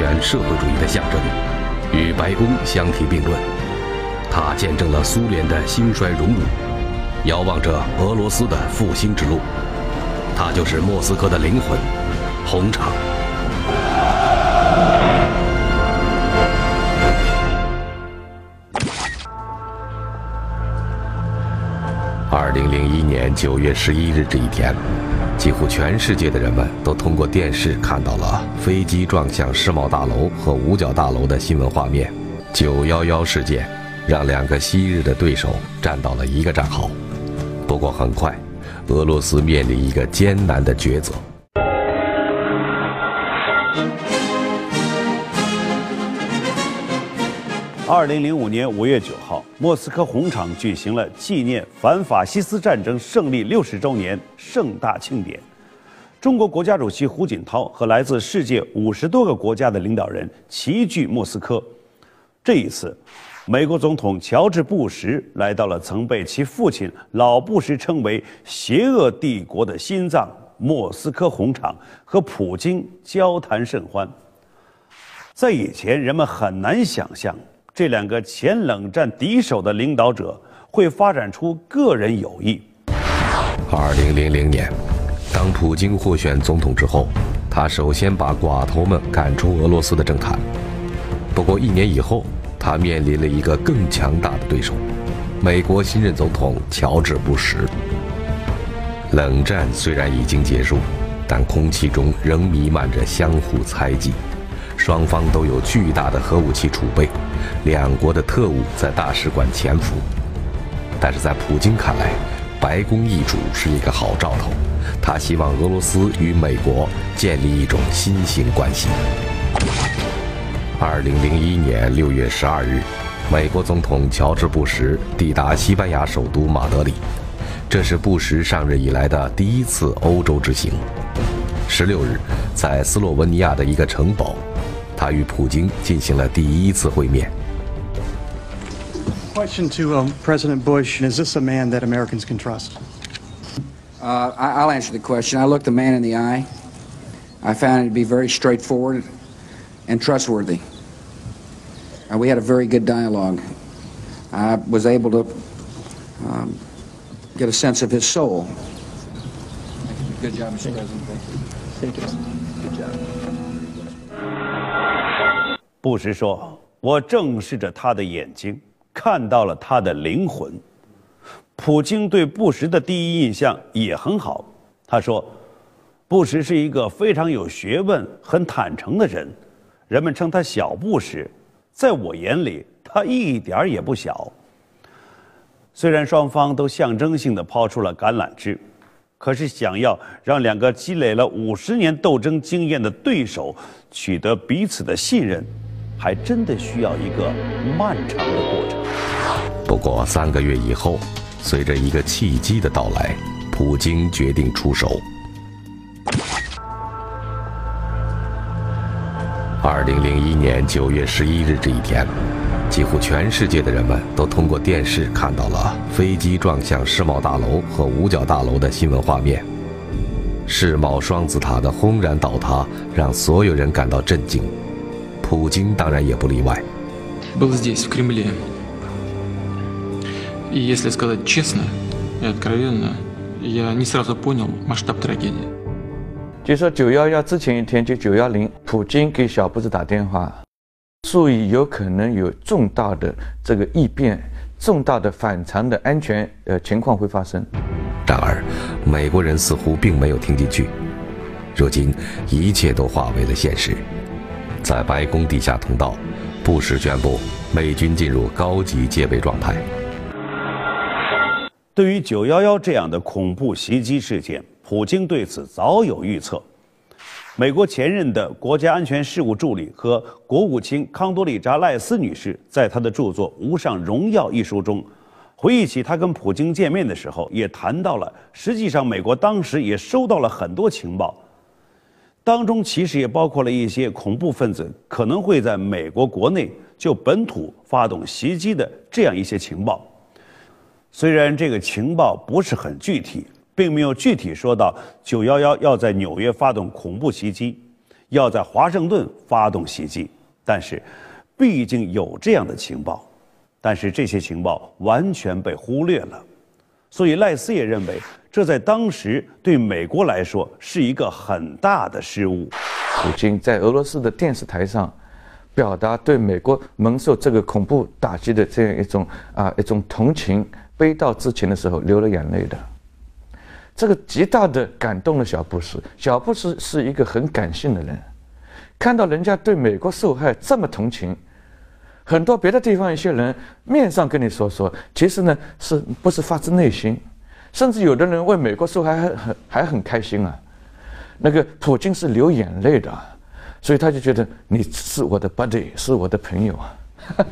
是红色政权社会主义的象征，与白宫相提并论。它见证了苏联的兴衰荣辱，遥望着俄罗斯的复兴之路。它就是莫斯科的灵魂——红场。二零零一年九月十一日这一天，几乎全世界的人们都通过电视看到了飞机撞向世贸大楼和五角大楼的新闻画面。九幺幺事件让两个昔日的对手站到了一个战壕。不过很快，俄罗斯面临一个艰难的抉择。二零零五年五月九号，莫斯科红场举行了纪念反法西斯战争胜利六十周年盛大庆典。中国国家主席胡锦涛和来自世界五十多个国家的领导人齐聚莫斯科。这一次，美国总统乔治·布什来到了曾被其父亲老布什称为“邪恶帝国的心脏”莫斯科红场，和普京交谈甚欢。在以前，人们很难想象。这两个前冷战敌手的领导者会发展出个人友谊。二零零零年，当普京获选总统之后，他首先把寡头们赶出俄罗斯的政坛。不过一年以后，他面临了一个更强大的对手——美国新任总统乔治·布什。冷战虽然已经结束，但空气中仍弥漫着相互猜忌。双方都有巨大的核武器储备，两国的特务在大使馆潜伏。但是在普京看来，白宫易主是一个好兆头，他希望俄罗斯与美国建立一种新型关系。二零零一年六月十二日，美国总统乔治·布什抵达西班牙首都马德里，这是布什上任以来的第一次欧洲之行。十六日，在斯洛文尼亚的一个城堡。他与普京进行了第一次会面。Question to um, President Bush: Is this a man that Americans can trust? Uh, I, will answer the question. I looked the man in the eye. I found him to be very straightforward and trustworthy. Uh, we had a very good dialogue. I was able to um, get a sense of his soul. Good job, Mr. President. Thank you. Thank you. 布什说：“我正视着他的眼睛，看到了他的灵魂。”普京对布什的第一印象也很好。他说：“布什是一个非常有学问、很坦诚的人，人们称他小布什。在我眼里，他一点儿也不小。”虽然双方都象征性的抛出了橄榄枝，可是想要让两个积累了五十年斗争经验的对手取得彼此的信任。还真的需要一个漫长的过程。不过三个月以后，随着一个契机的到来，普京决定出手。二零零一年九月十一日这一天，几乎全世界的人们都通过电视看到了飞机撞向世贸大楼和五角大楼的新闻画面。世贸双子塔的轰然倒塌，让所有人感到震惊。普京当然也不例外。Был здесь, в Кремле. И если сказать честно и откровенно, я не сразу понял масштаб трагедии. 就说九幺幺之前一天，就九幺零，普京给小布什打电话，所以有可能有重大的这个异变、重大的反常的安全呃情况会发生。然而，美国人似乎并没有听进去。如今，一切都化为了现实。 在白宫地下通道，不时宣布美军进入高级戒备状态。对于九幺幺这样的恐怖袭击事件，普京对此早有预测。美国前任的国家安全事务助理和国务卿康多利扎赖斯女士在她的著作《无上荣耀》一书中，回忆起她跟普京见面的时候，也谈到了，实际上美国当时也收到了很多情报。当中其实也包括了一些恐怖分子可能会在美国国内就本土发动袭击的这样一些情报。虽然这个情报不是很具体，并没有具体说到九幺幺要在纽约发动恐怖袭击，要在华盛顿发动袭击。但是，毕竟有这样的情报，但是这些情报完全被忽略了。所以赖斯也认为，这在当时对美国来说是一个很大的失误。普京在俄罗斯的电视台上表达对美国蒙受这个恐怖打击的这样一种啊一种同情、悲悼之情的时候，流了眼泪的。这个极大的感动了小布什。小布什是一个很感性的人，看到人家对美国受害这么同情。很多别的地方一些人面上跟你说说，其实呢是不是发自内心？甚至有的人为美国受害还很还很开心啊。那个普京是流眼泪的，所以他就觉得你是我的 buddy，是我的朋友啊。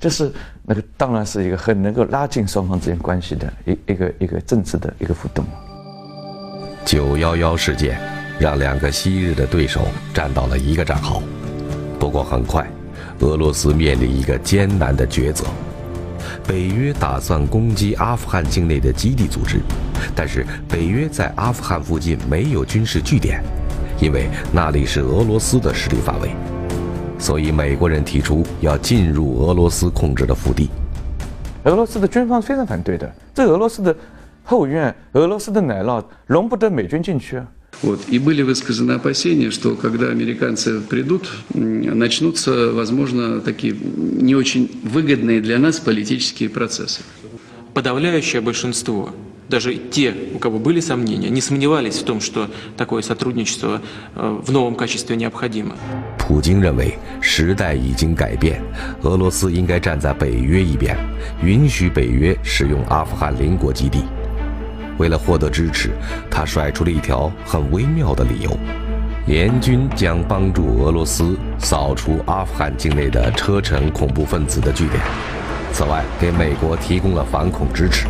这是那个当然是一个很能够拉近双方之间关系的一一个一个政治的一个互动。九幺幺事件让两个昔日的对手站到了一个战壕，不过很快。俄罗斯面临一个艰难的抉择：北约打算攻击阿富汗境内的基地组织，但是北约在阿富汗附近没有军事据点，因为那里是俄罗斯的势力范围，所以美国人提出要进入俄罗斯控制的腹地。俄罗斯的军方非常反对的，这俄罗斯的后院、俄罗斯的奶酪容不得美军进去啊。Вот. И были высказаны опасения, что когда американцы придут, начнутся, возможно, такие не очень выгодные для нас политические процессы. Подавляющее большинство, даже те, у кого были сомнения, не сомневались в том, что такое сотрудничество э, в новом качестве необходимо. 普京认为时代已经改变，俄罗斯应该站在北约一边，允许北约使用阿富汗邻国基地。 为了获得支持，他甩出了一条很微妙的理由：联军将帮助俄罗斯扫除阿富汗境内的车臣恐怖分子的据点，此外给美国提供了反恐支持，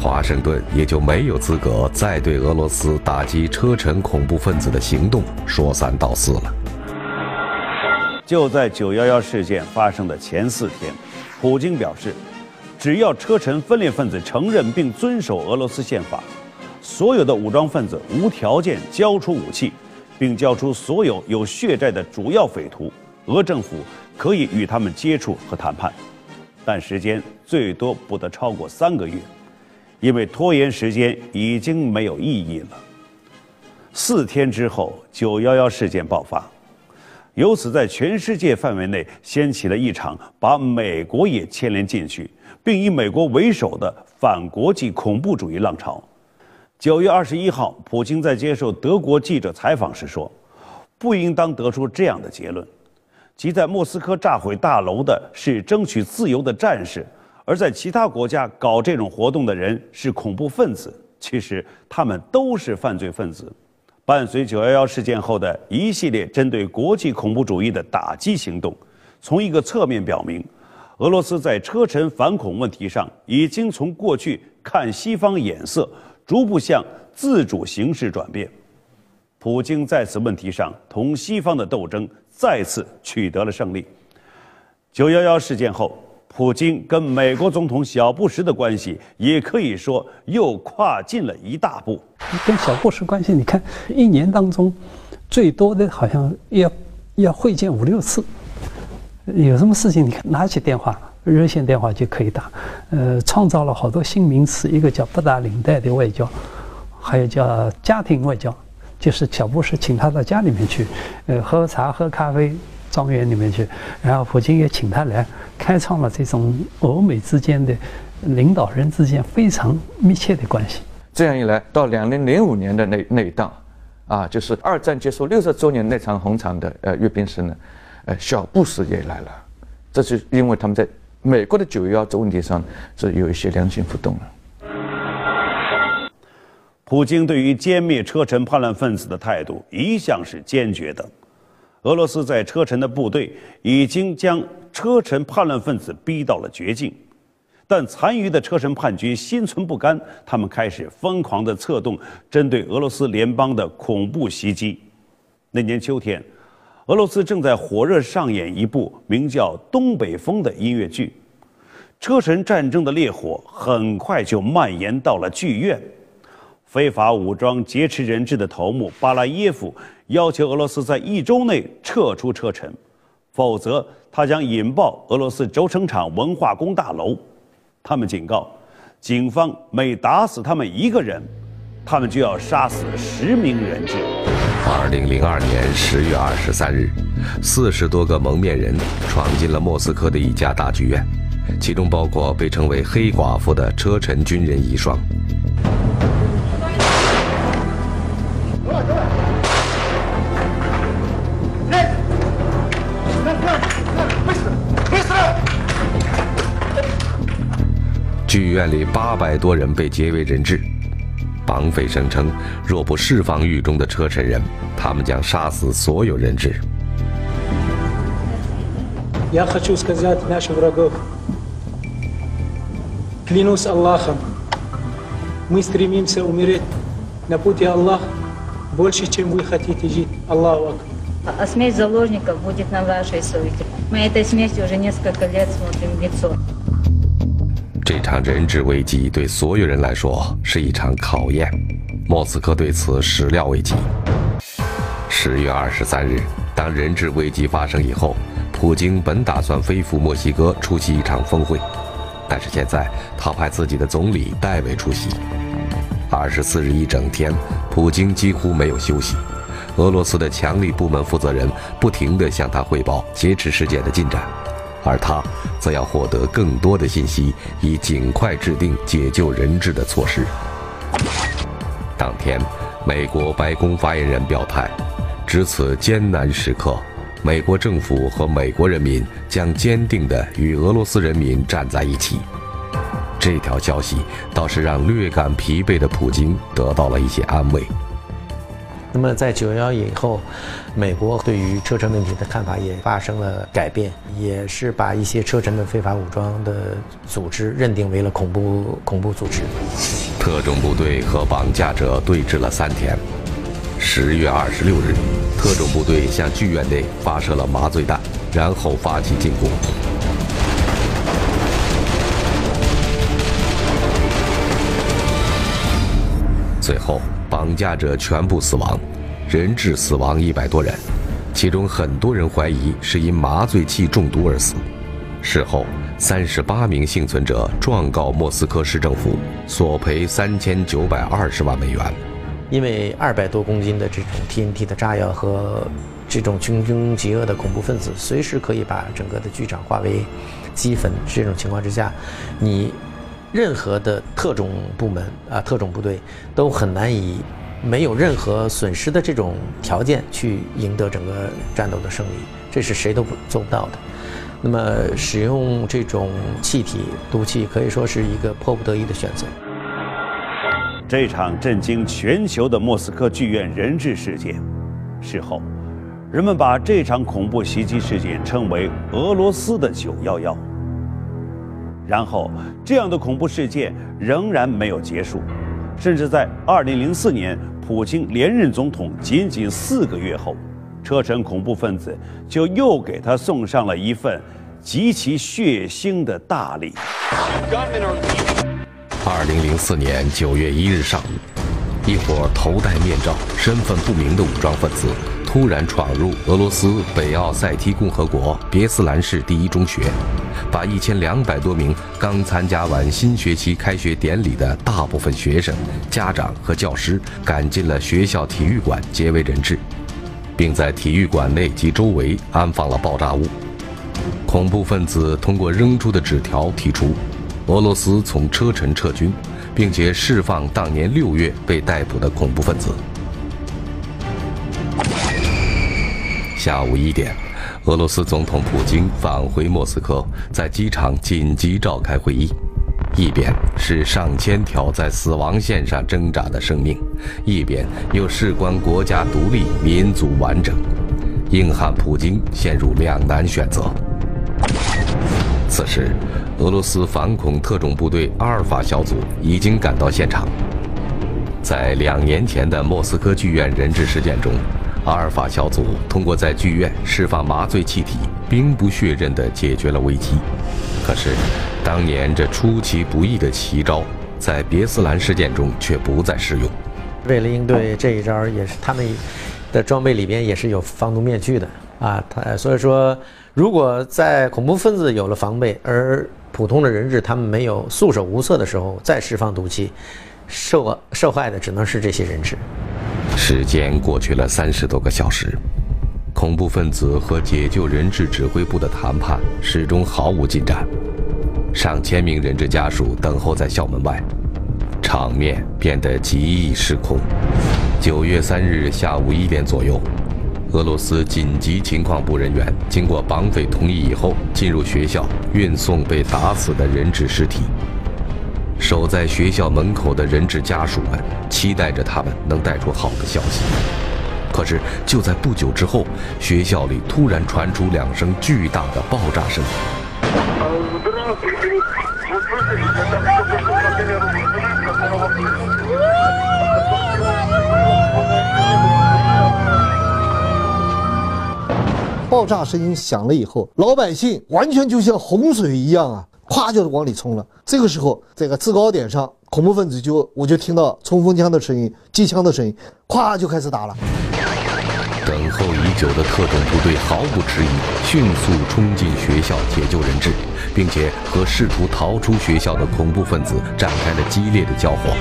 华盛顿也就没有资格再对俄罗斯打击车臣恐怖分子的行动说三道四了。就在九幺幺事件发生的前四天，普京表示。只要车臣分裂分子承认并遵守俄罗斯宪法，所有的武装分子无条件交出武器，并交出所有有血债的主要匪徒，俄政府可以与他们接触和谈判，但时间最多不得超过三个月，因为拖延时间已经没有意义了。四天之后，九幺幺事件爆发，由此在全世界范围内掀起了一场把美国也牵连进去。并以美国为首的反国际恐怖主义浪潮。九月二十一号，普京在接受德国记者采访时说：“不应当得出这样的结论，即在莫斯科炸毁大楼的是争取自由的战士，而在其他国家搞这种活动的人是恐怖分子。其实他们都是犯罪分子。”伴随九幺幺事件后的一系列针对国际恐怖主义的打击行动，从一个侧面表明。俄罗斯在车臣反恐问题上，已经从过去看西方眼色，逐步向自主形式转变。普京在此问题上同西方的斗争再次取得了胜利。九幺幺事件后，普京跟美国总统小布什的关系也可以说又跨进了一大步。跟小布什关系，你看一年当中，最多的好像要要会见五六次。有什么事情，你看拿起电话，热线电话就可以打。呃，创造了好多新名词，一个叫“不打领带的外交”，还有叫“家庭外交”，就是小布什请他到家里面去，呃，喝茶、喝咖啡，庄园里面去，然后普京也请他来，开创了这种欧美之间的领导人之间非常密切的关系。这样一来，到两零零五年的那那一档，啊，就是二战结束六十周年那场红场的呃阅兵式呢。呃，小布什也来了，这是因为他们在美国的九幺幺这问题上是有一些良性互动了。普京对于歼灭车臣叛乱分子的态度一向是坚决的。俄罗斯在车臣的部队已经将车臣叛乱分子逼到了绝境，但残余的车臣叛军心存不甘，他们开始疯狂地策动针对俄罗斯联邦的恐怖袭击。那年秋天。俄罗斯正在火热上演一部名叫《东北风》的音乐剧，车臣战争的烈火很快就蔓延到了剧院。非法武装劫持人质的头目巴拉耶夫要求俄罗斯在一周内撤出车臣，否则他将引爆俄罗斯轴承厂文化宫大楼。他们警告，警方每打死他们一个人，他们就要杀死十名人质。二零零二年十月二十三日，四十多个蒙面人闯进了莫斯科的一家大剧院，其中包括被称为“黑寡妇”的车臣军人遗孀。院里八百多人被劫为人质。绑匪声称，若不释放狱中的车臣人，他们将杀死所有人质。Я хочу сказать нашим врагов, клянусь Аллахом, мы стремимся умереть на пути Аллаха больше, чем вы хотите жить. Аллаху Акбар. А смерть заложников будет на вашей совести. Мы этой смерти уже несколько лет смотрим в лицо. 这场人质危机对所有人来说是一场考验，莫斯科对此始料未及。十月二十三日，当人质危机发生以后，普京本打算飞赴墨西哥出席一场峰会，但是现在他派自己的总理代为出席。二十四日一整天，普京几乎没有休息，俄罗斯的强力部门负责人不停地向他汇报劫持事件的进展。而他则要获得更多的信息，以尽快制定解救人质的措施。当天，美国白宫发言人表态，值此艰难时刻，美国政府和美国人民将坚定地与俄罗斯人民站在一起。这条消息倒是让略感疲惫的普京得到了一些安慰。那么在九幺幺以后，美国对于车臣问题的看法也发生了改变，也是把一些车臣的非法武装的组织认定为了恐怖恐怖组织。特种部队和绑架者对峙了三天。十月二十六日，特种部队向剧院内发射了麻醉弹，然后发起进攻。绑架者全部死亡，人质死亡一百多人，其中很多人怀疑是因麻醉剂中毒而死。事后，三十八名幸存者状告莫斯科市政府，索赔三千九百二十万美元。因为二百多公斤的这种 TNT 的炸药和这种穷凶极恶的恐怖分子，随时可以把整个的剧场化为齑粉。这种情况之下，你。任何的特种部门啊，特种部队都很难以没有任何损失的这种条件去赢得整个战斗的胜利，这是谁都不做不到的。那么，使用这种气体毒气可以说是一个迫不得已的选择。这场震惊全球的莫斯科剧院人质事件，事后，人们把这场恐怖袭击事件称为俄罗斯的“九幺幺”。然后，这样的恐怖事件仍然没有结束，甚至在2004年普京连任总统仅仅四个月后，车臣恐怖分子就又给他送上了一份极其血腥的大礼。2004年9月1日上午，一伙头戴面罩、身份不明的武装分子突然闯入俄罗斯北奥塞梯共和国别斯兰市第一中学。把一千两百多名刚参加完新学期开学典礼的大部分学生、家长和教师赶进了学校体育馆，劫为人质，并在体育馆内及周围安放了爆炸物。恐怖分子通过扔出的纸条提出，俄罗斯从车臣撤军，并且释放当年六月被逮捕的恐怖分子。下午一点。俄罗斯总统普京返回莫斯科，在机场紧急召开会议，一边是上千条在死亡线上挣扎的生命，一边又事关国家独立、民族完整，硬汉普京陷入两难选择。此时，俄罗斯反恐特种部队阿尔法小组已经赶到现场，在两年前的莫斯科剧院人质事件中。阿尔法小组通过在剧院释放麻醉气体，兵不血刃地解决了危机。可是，当年这出其不意的奇招，在别斯兰事件中却不再适用。为了应对这一招，也是他们的装备里边也是有防毒面具的啊。他所以说，如果在恐怖分子有了防备，而普通的人质他们没有束手无策的时候，再释放毒气，受受害的只能是这些人质。时间过去了三十多个小时，恐怖分子和解救人质指挥部的谈判始终毫无进展。上千名人质家属等候在校门外，场面变得极易失控。九月三日下午一点左右，俄罗斯紧急情况部人员经过绑匪同意以后，进入学校运送被打死的人质尸体。守在学校门口的人质家属们期待着他们能带出好的消息，可是就在不久之后，学校里突然传出两声巨大的爆炸声。爆炸声音响了以后，老百姓完全就像洪水一样啊，咵就往里冲了。这个时候，这个制高点上，恐怖分子就我就听到冲锋枪的声音、机枪的声音，咵就开始打了。等候已久的特种部队毫不迟疑，迅速冲进学校解救人质，并且和试图逃出学校的恐怖分子展开了激烈的交火。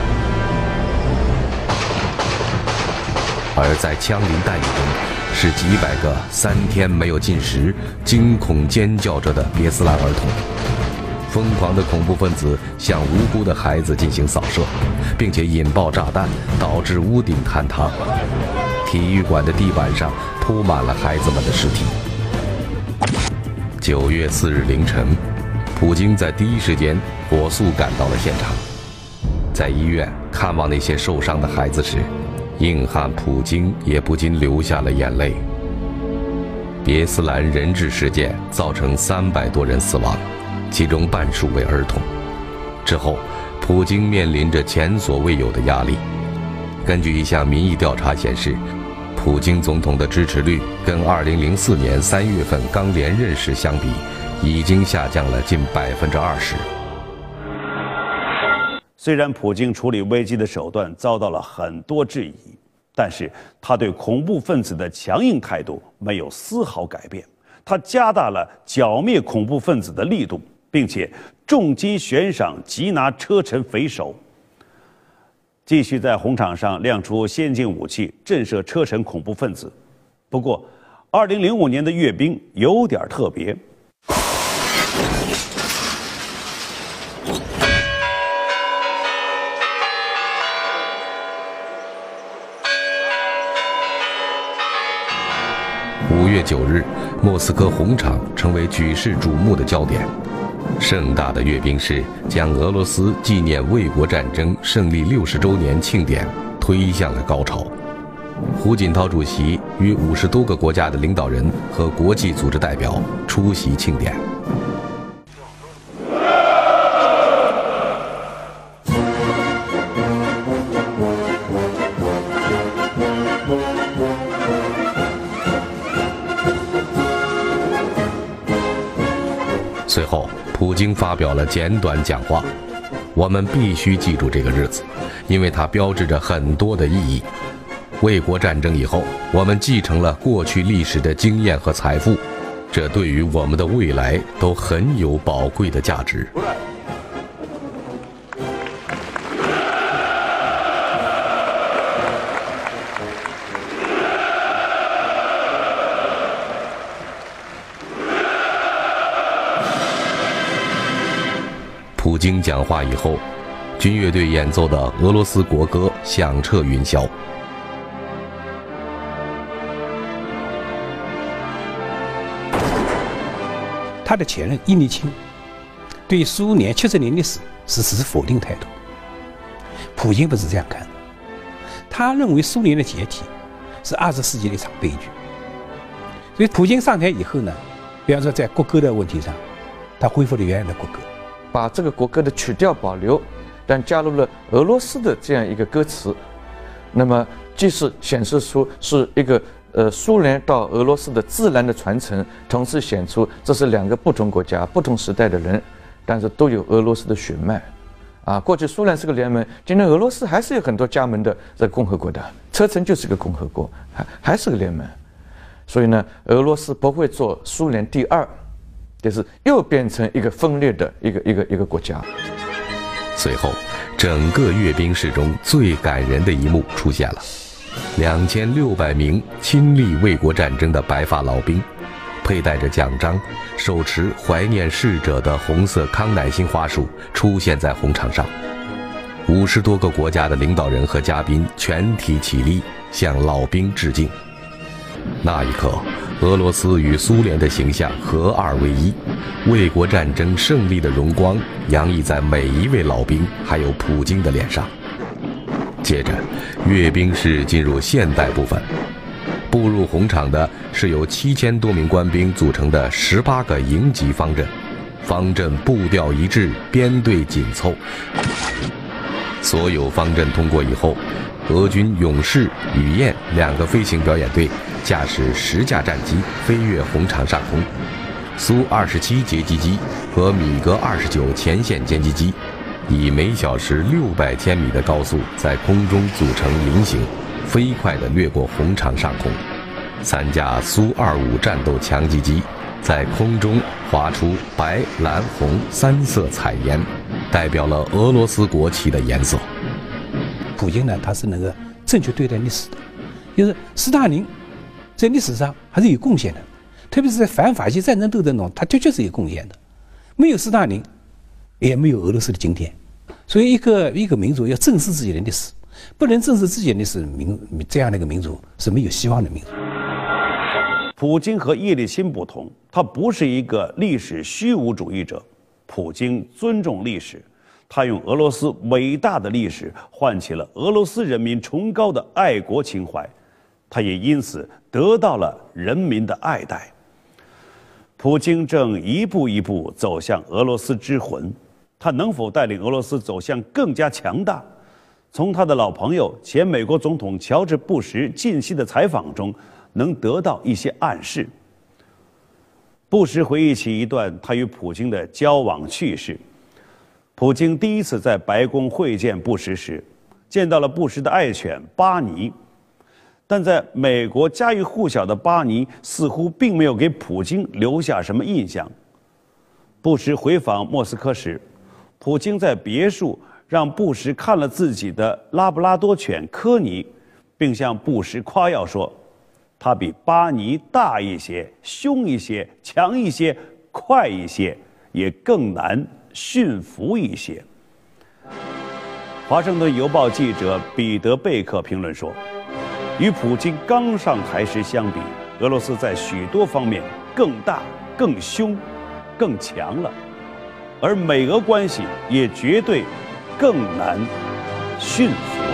而在枪林弹雨中，是几百个三天没有进食、惊恐尖叫着的别斯兰儿童。疯狂的恐怖分子向无辜的孩子进行扫射，并且引爆炸弹，导致屋顶坍塌。体育馆的地板上铺满了孩子们的尸体。九月四日凌晨，普京在第一时间火速赶到了现场，在医院看望那些受伤的孩子时，硬汉普京也不禁流下了眼泪。别斯兰人质事件造成三百多人死亡，其中半数为儿童。之后，普京面临着前所未有的压力。根据一项民意调查显示，普京总统的支持率跟2004年3月份刚连任时相比，已经下降了近百分之二十。虽然普京处理危机的手段遭到了很多质疑，但是他对恐怖分子的强硬态度没有丝毫改变。他加大了剿灭恐怖分子的力度，并且重金悬赏缉拿车臣匪首。继续在红场上亮出先进武器，震慑车臣恐怖分子。不过，二零零五年的阅兵有点特别。五月九日，莫斯科红场成为举世瞩目的焦点。盛大的阅兵式将俄罗斯纪念卫国战争胜利六十周年庆典推向了高潮。胡锦涛主席与五十多个国家的领导人和国际组织代表出席庆典。经发表了简短讲话。我们必须记住这个日子，因为它标志着很多的意义。卫国战争以后，我们继承了过去历史的经验和财富，这对于我们的未来都很有宝贵的价值。京讲话以后，军乐队演奏的俄罗斯国歌响彻云霄。他的前任叶利钦对苏联七十年历史是持否定态度，普京不是这样看的，他认为苏联的解体是二十世纪的一场悲剧。所以普京上台以后呢，比方说在国歌的问题上，他恢复了原来的国歌。把这个国歌的曲调保留，但加入了俄罗斯的这样一个歌词，那么既是显示出是一个呃苏联到俄罗斯的自然的传承，同时显出这是两个不同国家、不同时代的人，但是都有俄罗斯的血脉，啊，过去苏联是个联盟，今天俄罗斯还是有很多加盟的这共和国的，车臣就是个共和国，还还是个联盟。所以呢，俄罗斯不会做苏联第二，就是又变成一个分裂的一个一个一个国家。随后，整个阅兵式中最感人的一幕出现了：两千六百名亲历卫国战争的白发老兵，佩戴着奖章，手持怀念逝者的红色康乃馨花束，出现在红场上。五十多个国家的领导人和嘉宾全体起立，向老兵致敬。那一刻，俄罗斯与苏联的形象合二为一，卫国战争胜利的荣光洋溢在每一位老兵还有普京的脸上。接着，阅兵式进入现代部分，步入红场的是由七千多名官兵组成的十八个营级方阵，方阵步调一致，编队紧凑。所有方阵通过以后，俄军勇士、雨燕两个飞行表演队。驾驶十架战机飞越红场上空，苏二十七截击机和米格二十九前线歼击机以每小时六百千米的高速在空中组成菱形，飞快地掠过红场上空。三架苏二五战斗强击机在空中划出白、蓝、红三色彩烟，代表了俄罗斯国旗的颜色。普京呢，他是能够正确对待历史的，就是斯大林。在历史上还是有贡献的，特别是在反法西战争斗争中，他的确是有贡献的。没有斯大林，也没有俄罗斯的今天。所以，一个一个民族要正视自己的历史，不能正视自己的历史，民这样的一个民族是没有希望的民族。普京和叶利钦不同，他不是一个历史虚无主义者。普京尊重历史，他用俄罗斯伟大的历史唤起了俄罗斯人民崇高的爱国情怀。他也因此得到了人民的爱戴。普京正一步一步走向俄罗斯之魂，他能否带领俄罗斯走向更加强大？从他的老朋友前美国总统乔治·布什近期的采访中，能得到一些暗示。布什回忆起一段他与普京的交往趣事：普京第一次在白宫会见布什时，见到了布什的爱犬巴尼。但在美国家喻户晓的巴尼似乎并没有给普京留下什么印象。布什回访莫斯科时，普京在别墅让布什看了自己的拉布拉多犬科尼，并向布什夸耀说：“它比巴尼大一些、凶一些、强一些、快一些，也更难驯服一些。”华盛顿邮报记者彼得贝克评论说。与普京刚上台时相比，俄罗斯在许多方面更大、更凶、更强了，而美俄关系也绝对更难驯服。